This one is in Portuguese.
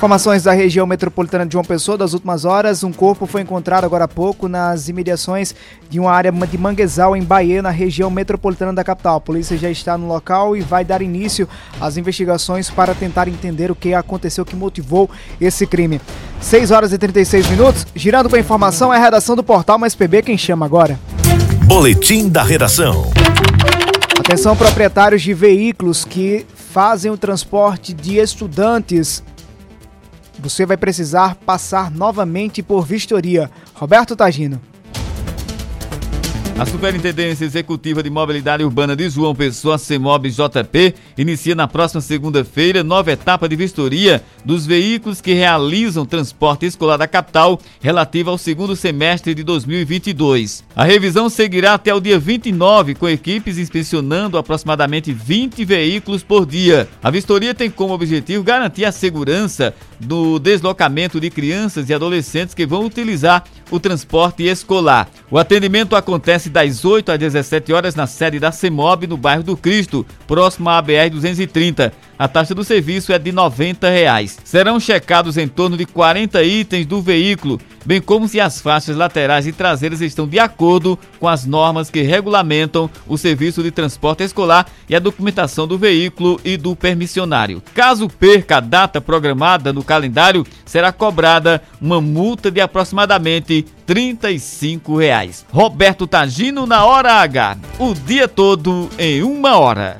Informações da região metropolitana de João Pessoa das últimas horas. Um corpo foi encontrado agora há pouco nas imediações de uma área de manguezal em Bahia, na região metropolitana da capital. A polícia já está no local e vai dar início às investigações para tentar entender o que aconteceu, que motivou esse crime. 6 horas e 36 minutos. Girando com a informação, é a redação do portal Mais PB quem chama agora. Boletim da redação. Atenção, proprietários de veículos que fazem o transporte de estudantes você vai precisar passar novamente por vistoria. Roberto Tagino. A Superintendência Executiva de Mobilidade Urbana de João Pessoa, CEMOB JP, inicia na próxima segunda-feira nova etapa de vistoria dos veículos que realizam transporte escolar da capital relativa ao segundo semestre de 2022. A revisão seguirá até o dia 29, com equipes inspecionando aproximadamente 20 veículos por dia. A vistoria tem como objetivo garantir a segurança do deslocamento de crianças e adolescentes que vão utilizar o transporte escolar. O atendimento acontece das 8 às 17 horas na sede da CEMOB, no bairro do Cristo, próximo à BR-230. A taxa do serviço é de 90 reais. Serão checados em torno de 40 itens do veículo, bem como se as faixas laterais e traseiras estão de acordo com as normas que regulamentam o serviço de transporte escolar e a documentação do veículo e do permissionário. Caso perca a data programada no calendário, será cobrada uma multa de aproximadamente 35 reais. Roberto Tagino na hora H. O dia todo em uma hora.